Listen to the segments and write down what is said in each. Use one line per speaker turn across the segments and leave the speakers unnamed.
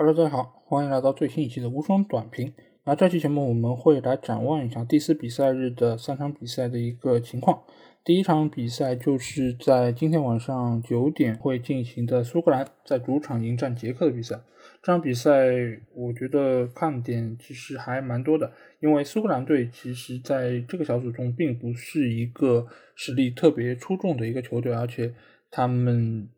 Hello，大家好，欢迎来到最新一期的无双短评。那这期节目我们会来展望一下第四比赛日的三场比赛的一个情况。第一场比赛就是在今天晚上九点会进行的苏格兰在主场迎战捷克的比赛。这场比赛我觉得看点其实还蛮多的，因为苏格兰队其实在这个小组中并不是一个实力特别出众的一个球队，而且他们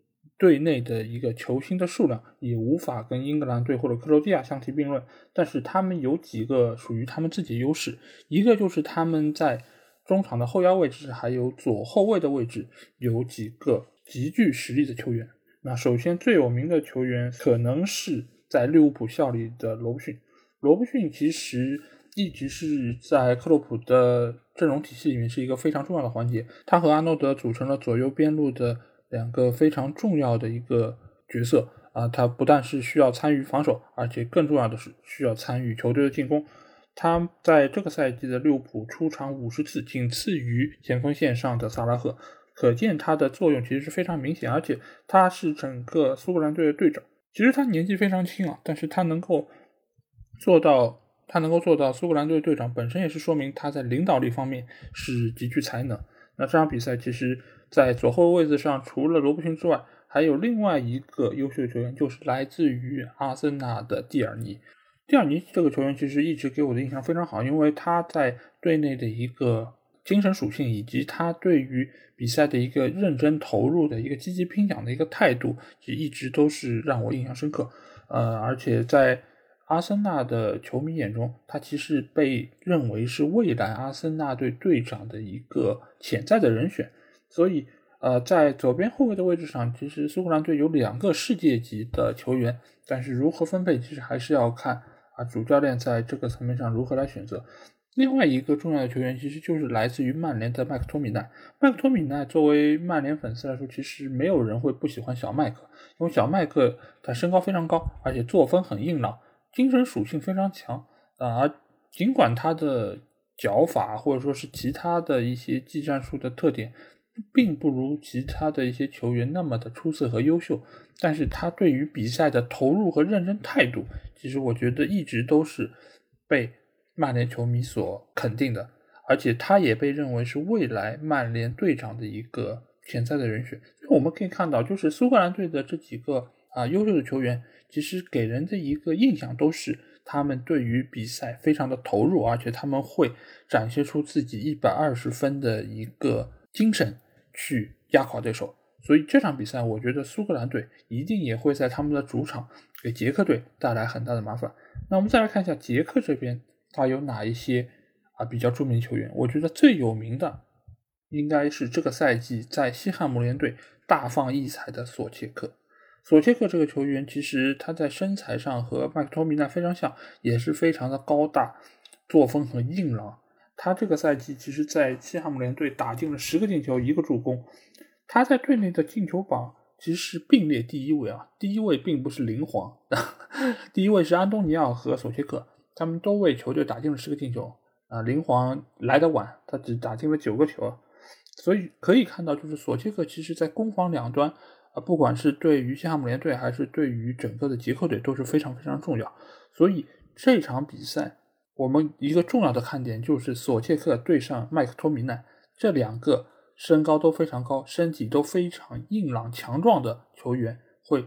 队内的一个球星的数量也无法跟英格兰队或者克罗地亚相提并论。但是他们有几个属于他们自己的优势，一个就是他们在中场的后腰位置，还有左后卫的位置，有几个极具实力的球员。那首先最有名的球员，可能是在利物浦效力的罗布逊。罗布逊其实一直是在克洛普的阵容体系里面是一个非常重要的环节。他和阿诺德组成了左右边路的两个非常重要的一个角色啊。他不但是需要参与防守，而且更重要的是需要参与球队的进攻。他在这个赛季的利物浦出场五十次，仅次于前锋线上的萨拉赫，可见他的作用其实是非常明显。而且他是整个苏格兰队的队长。其实他年纪非常轻啊，但是他能够做到，他能够做到苏格兰队队长，本身也是说明他在领导力方面是极具才能。那这场比赛其实，在左后卫位置上，除了罗布逊之外，还有另外一个优秀的球员，就是来自于阿森纳的蒂尔尼。蒂尔尼这个球员其实一直给我的印象非常好，因为他在队内的一个精神属性，以及他对于比赛的一个认真投入的一个积极拼抢的一个态度，也一直都是让我印象深刻。呃，而且在阿森纳的球迷眼中，他其实被认为是未来阿森纳队队长的一个潜在的人选。所以，呃，在左边后卫的位置上，其实苏格兰队有两个世界级的球员，但是如何分配，其实还是要看。啊，主教练在这个层面上如何来选择？另外一个重要的球员，其实就是来自于曼联的麦克托米奈。麦克托米奈作为曼联粉丝来说，其实没有人会不喜欢小麦克，因为小麦克他身高非常高，而且作风很硬朗，精神属性非常强。啊，尽管他的脚法或者说是其他的一些技战术的特点。并不如其他的一些球员那么的出色和优秀，但是他对于比赛的投入和认真态度，其实我觉得一直都是被曼联球迷所肯定的，而且他也被认为是未来曼联队长的一个潜在的人选。我们可以看到，就是苏格兰队的这几个啊优秀的球员，其实给人的一个印象都是他们对于比赛非常的投入，而且他们会展现出自己一百二十分的一个精神。去压垮对手，所以这场比赛，我觉得苏格兰队一定也会在他们的主场给捷克队带来很大的麻烦。那我们再来看一下捷克这边，他有哪一些啊比较著名的球员？我觉得最有名的应该是这个赛季在西汉姆联队大放异彩的索切克。索切克这个球员，其实他在身材上和麦克托米奈非常像，也是非常的高大，作风很硬朗。他这个赛季其实，在西汉姆联队打进了十个进球，一个助攻。他在队内的进球榜其实是并列第一位啊，第一位并不是林皇，第一位是安东尼奥和索切克，他们都为球队打进了十个进球啊。林皇来得晚，他只打进了九个球，所以可以看到，就是索切克其实在攻防两端啊，不管是对于西汉姆联队还是对于整个的捷克队都是非常非常重要。所以这场比赛。我们一个重要的看点就是索切克对上麦克托米奈这两个身高都非常高、身体都非常硬朗强壮的球员会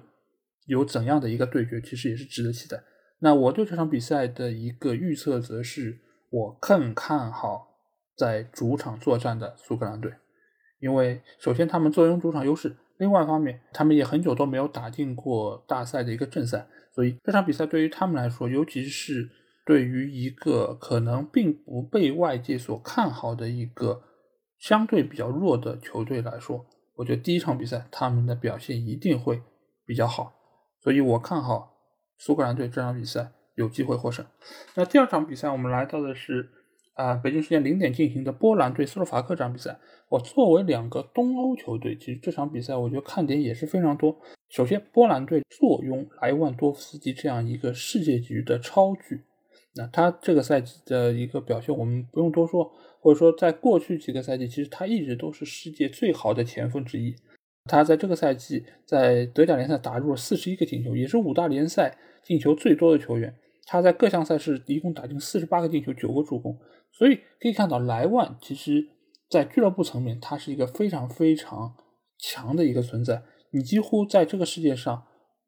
有怎样的一个对决，其实也是值得期待。那我对这场比赛的一个预测，则是我更看好在主场作战的苏格兰队，因为首先他们坐拥主场优势，另外一方面他们也很久都没有打进过大赛的一个正赛，所以这场比赛对于他们来说，尤其是。对于一个可能并不被外界所看好的一个相对比较弱的球队来说，我觉得第一场比赛他们的表现一定会比较好，所以我看好苏格兰队这场比赛有机会获胜。那第二场比赛我们来到的是啊北京时间零点进行的波兰对斯洛伐克这场比赛。我作为两个东欧球队，其实这场比赛我觉得看点也是非常多。首先，波兰队坐拥莱万多夫斯基这样一个世界级的超巨。那他这个赛季的一个表现，我们不用多说，或者说在过去几个赛季，其实他一直都是世界最好的前锋之一。他在这个赛季在德甲联赛打入了四十一个进球，也是五大联赛进球最多的球员。他在各项赛事一共打进四十八个进球，九个助攻。所以可以看到，莱万其实在俱乐部层面，他是一个非常非常强的一个存在。你几乎在这个世界上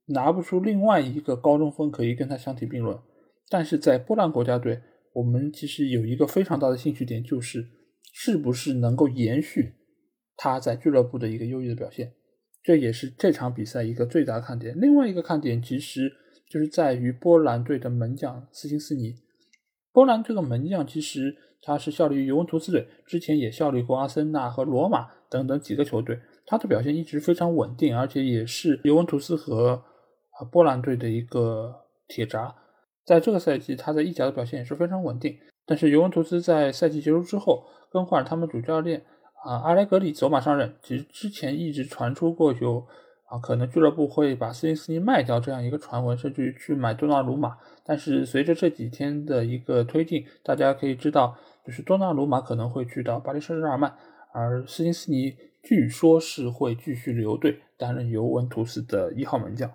拿不出另外一个高中锋可以跟他相提并论。但是在波兰国家队，我们其实有一个非常大的兴趣点，就是是不是能够延续他在俱乐部的一个优异的表现。这也是这场比赛一个最大的看点。另外一个看点其实就是在于波兰队的门将斯琴斯尼。波兰这个门将其实他是效力于尤文图斯队，之前也效力过阿森纳和罗马等等几个球队，他的表现一直非常稳定，而且也是尤文图斯和啊波兰队的一个铁闸。在这个赛季，他在意甲的表现也是非常稳定。但是尤文图斯在赛季结束之后更换了他们主教练。啊，阿莱格里走马上任，其实之前一直传出过有啊，可能俱乐部会把斯金斯尼卖掉这样一个传闻，甚至于去买多纳鲁马。但是随着这几天的一个推进，大家可以知道，就是多纳鲁马可能会去到巴黎圣日耳曼，而斯金斯尼据说是会继续留队，担任尤文图斯的一号门将。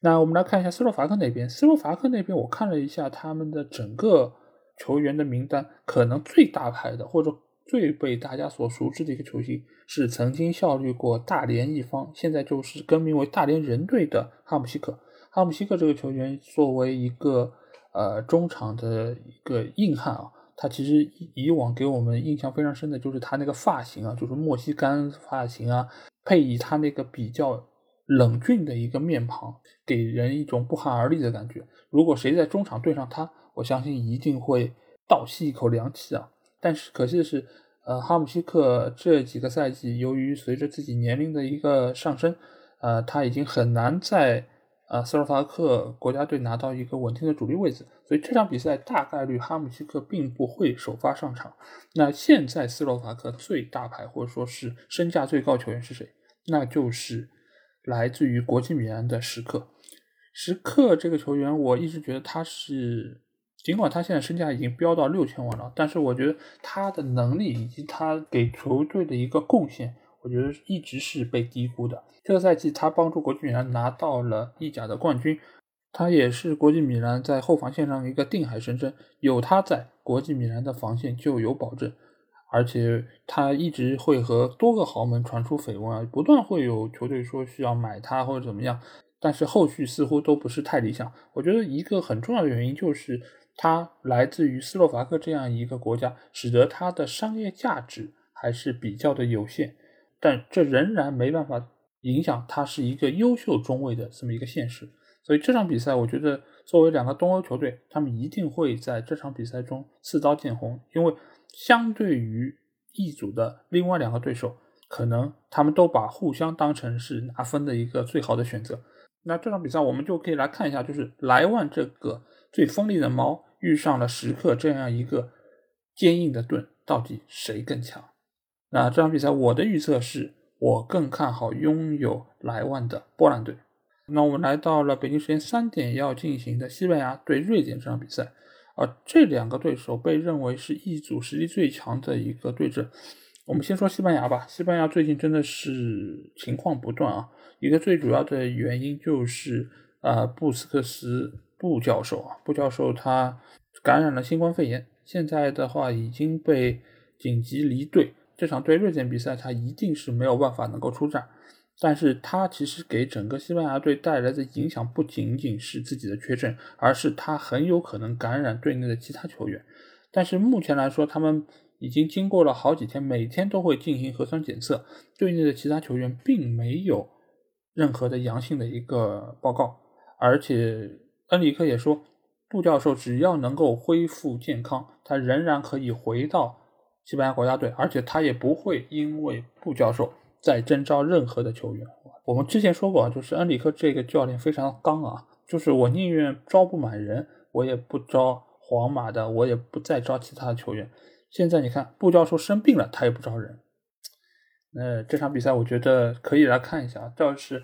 那我们来看一下斯洛伐克那边，斯洛伐克那边我看了一下他们的整个球员的名单，可能最大牌的或者。最被大家所熟知的一个球星是曾经效力过大连一方，现在就是更名为大连人队的哈姆西克。哈姆西克这个球员作为一个呃中场的一个硬汉啊，他其实以往给我们印象非常深的就是他那个发型啊，就是莫西干发型啊，配以他那个比较冷峻的一个面庞，给人一种不寒而栗的感觉。如果谁在中场对上他，我相信一定会倒吸一口凉气啊。但是可惜的是，呃，哈姆西克这几个赛季，由于随着自己年龄的一个上升，呃，他已经很难在呃斯洛伐克国家队拿到一个稳定的主力位置，所以这场比赛大概率哈姆西克并不会首发上场。那现在斯洛伐克最大牌或者说是身价最高球员是谁？那就是来自于国际米兰的时刻。时刻这个球员，我一直觉得他是。尽管他现在身价已经飙到六千万了，但是我觉得他的能力以及他给球队的一个贡献，我觉得一直是被低估的。这个赛季他帮助国际米兰拿到了意甲的冠军，他也是国际米兰在后防线上一个定海神针。有他在，国际米兰的防线就有保证。而且他一直会和多个豪门传出绯闻啊，不断会有球队说需要买他或者怎么样，但是后续似乎都不是太理想。我觉得一个很重要的原因就是。它来自于斯洛伐克这样一个国家，使得它的商业价值还是比较的有限，但这仍然没办法影响它是一个优秀中卫的这么一个现实。所以这场比赛，我觉得作为两个东欧球队，他们一定会在这场比赛中刺刀见红，因为相对于一组的另外两个对手，可能他们都把互相当成是拿分的一个最好的选择。那这场比赛我们就可以来看一下，就是莱万这个最锋利的矛。遇上了时刻这样一个坚硬的盾，到底谁更强？那这场比赛我的预测是我更看好拥有莱万的波兰队。那我们来到了北京时间三点要进行的西班牙对瑞典这场比赛，而这两个对手被认为是一组实力最强的一个对阵。我们先说西班牙吧，西班牙最近真的是情况不断啊，一个最主要的原因就是呃布斯克斯。布教授啊，布教授他感染了新冠肺炎，现在的话已经被紧急离队。这场对瑞典比赛，他一定是没有办法能够出战。但是他其实给整个西班牙队带来的影响不仅仅是自己的缺阵，而是他很有可能感染队内的其他球员。但是目前来说，他们已经经过了好几天，每天都会进行核酸检测，队内的其他球员并没有任何的阳性的一个报告，而且。恩里克也说，布教授只要能够恢复健康，他仍然可以回到西班牙国家队，而且他也不会因为布教授再征召任何的球员。我们之前说过，就是恩里克这个教练非常刚啊，就是我宁愿招不满人，我也不招皇马的，我也不再招其他的球员。现在你看，布教授生病了，他也不招人。那这场比赛，我觉得可以来看一下，倒是。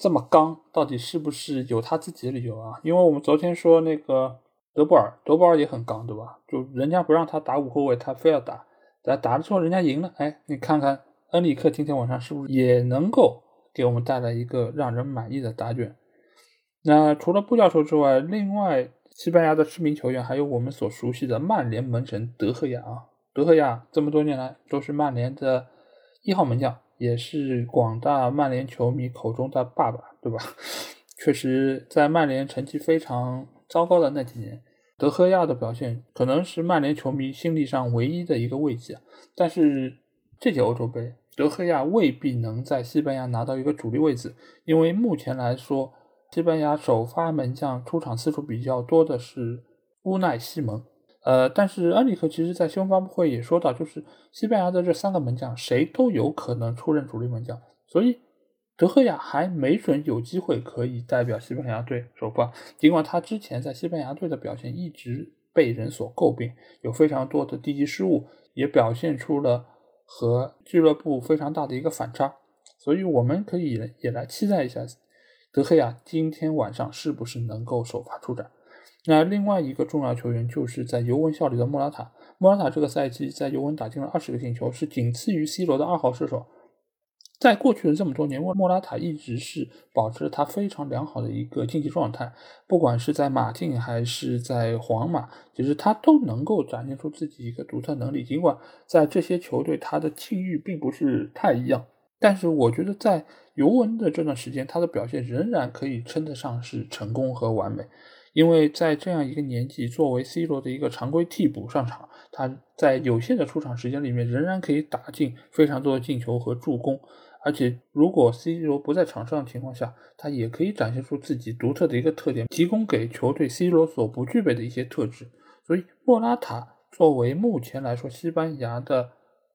这么刚，到底是不是有他自己的理由啊？因为我们昨天说那个德布尔，德布尔也很刚，对吧？就人家不让他打五后卫，他非要打，打打的时候人家赢了，哎，你看看恩里克今天晚上是不是也能够给我们带来一个让人满意的答卷？那除了布教授之外，另外西班牙的知名球员还有我们所熟悉的曼联门神德赫亚啊。德赫亚这么多年来都是曼联的一号门将，也是广大曼联球迷口中的爸爸，对吧？确实，在曼联成绩非常糟糕的那几年，德赫亚的表现可能是曼联球迷心理上唯一的一个慰藉。但是这届欧洲杯，德赫亚未必能在西班牙拿到一个主力位置，因为目前来说，西班牙首发门将出场次数比较多的是乌奈西蒙。呃，但是恩里克其实在新闻发布会也说到，就是西班牙的这三个门将谁都有可能出任主力门将，所以德赫亚还没准有机会可以代表西班牙队首发。尽管他之前在西班牙队的表现一直被人所诟病，有非常多的低级失误，也表现出了和俱乐部非常大的一个反差，所以我们可以也来期待一下德赫亚今天晚上是不是能够首发出战。那另外一个重要球员就是在尤文效力的莫拉塔。莫拉塔这个赛季在尤文打进了二十个进球，是仅次于 C 罗的二号射手。在过去的这么多年，莫莫拉塔一直是保持着他非常良好的一个竞技状态，不管是在马竞还是在皇马，其实他都能够展现出自己一个独特能力。尽管在这些球队他的境遇并不是太一样，但是我觉得在尤文的这段时间，他的表现仍然可以称得上是成功和完美。因为在这样一个年纪，作为 C 罗的一个常规替补上场，他在有限的出场时间里面，仍然可以打进非常多的进球和助攻。而且，如果 C 罗不在场上的情况下，他也可以展现出自己独特的一个特点，提供给球队 C 罗所不具备的一些特质。所以，莫拉塔作为目前来说西班牙的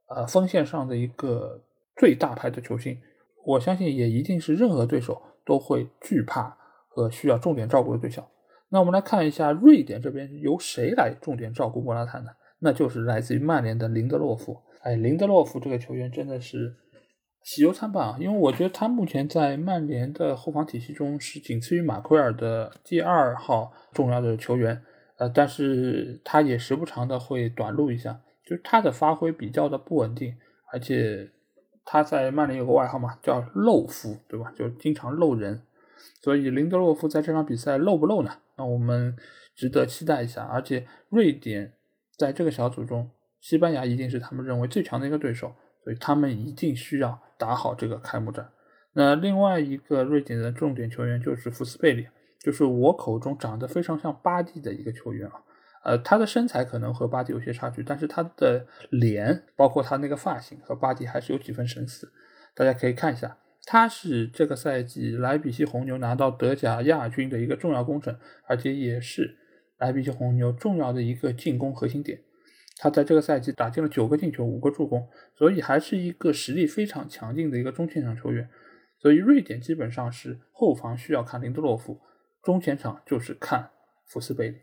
呃锋线上的一个最大牌的球星，我相信也一定是任何对手都会惧怕和需要重点照顾的对象。那我们来看一下瑞典这边由谁来重点照顾莫拉塔呢？那就是来自于曼联的林德洛夫。哎，林德洛夫这个球员真的是喜忧参半啊，因为我觉得他目前在曼联的后防体系中是仅次于马奎尔的第二号重要的球员。呃，但是他也时不常的会短路一下，就是他的发挥比较的不稳定，而且他在曼联有个外号嘛，叫漏夫，对吧？就经常漏人。所以林德洛夫在这场比赛漏不漏呢？那我们值得期待一下。而且瑞典在这个小组中，西班牙一定是他们认为最强的一个对手，所以他们一定需要打好这个开幕战。那另外一个瑞典的重点球员就是福斯贝里，就是我口中长得非常像巴蒂的一个球员啊。呃，他的身材可能和巴蒂有些差距，但是他的脸，包括他那个发型，和巴蒂还是有几分神似。大家可以看一下。他是这个赛季莱比锡红牛拿到德甲亚军的一个重要功臣，而且也是莱比锡红牛重要的一个进攻核心点。他在这个赛季打进了九个进球，五个助攻，所以还是一个实力非常强劲的一个中前场球员。所以瑞典基本上是后防需要看林德洛夫，中前场就是看福斯贝里。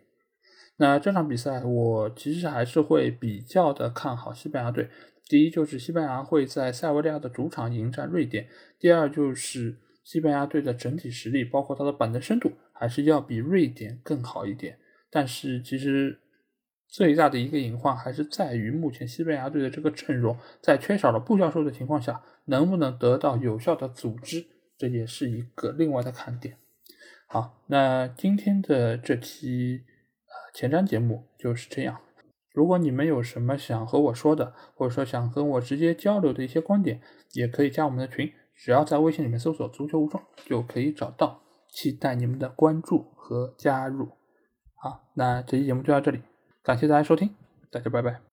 那这场比赛我其实还是会比较的看好西班牙队。第一就是西班牙会在塞维利亚的主场迎战瑞典。第二就是西班牙队的整体实力，包括它的板凳深度，还是要比瑞典更好一点。但是其实最大的一个隐患还是在于目前西班牙队的这个阵容，在缺少了布教授的情况下，能不能得到有效的组织，这也是一个另外的看点。好，那今天的这期呃前瞻节目就是这样。如果你们有什么想和我说的，或者说想跟我直接交流的一些观点，也可以加我们的群，只要在微信里面搜索“足球无双”就可以找到。期待你们的关注和加入。好，那这期节目就到这里，感谢大家收听，大家拜拜。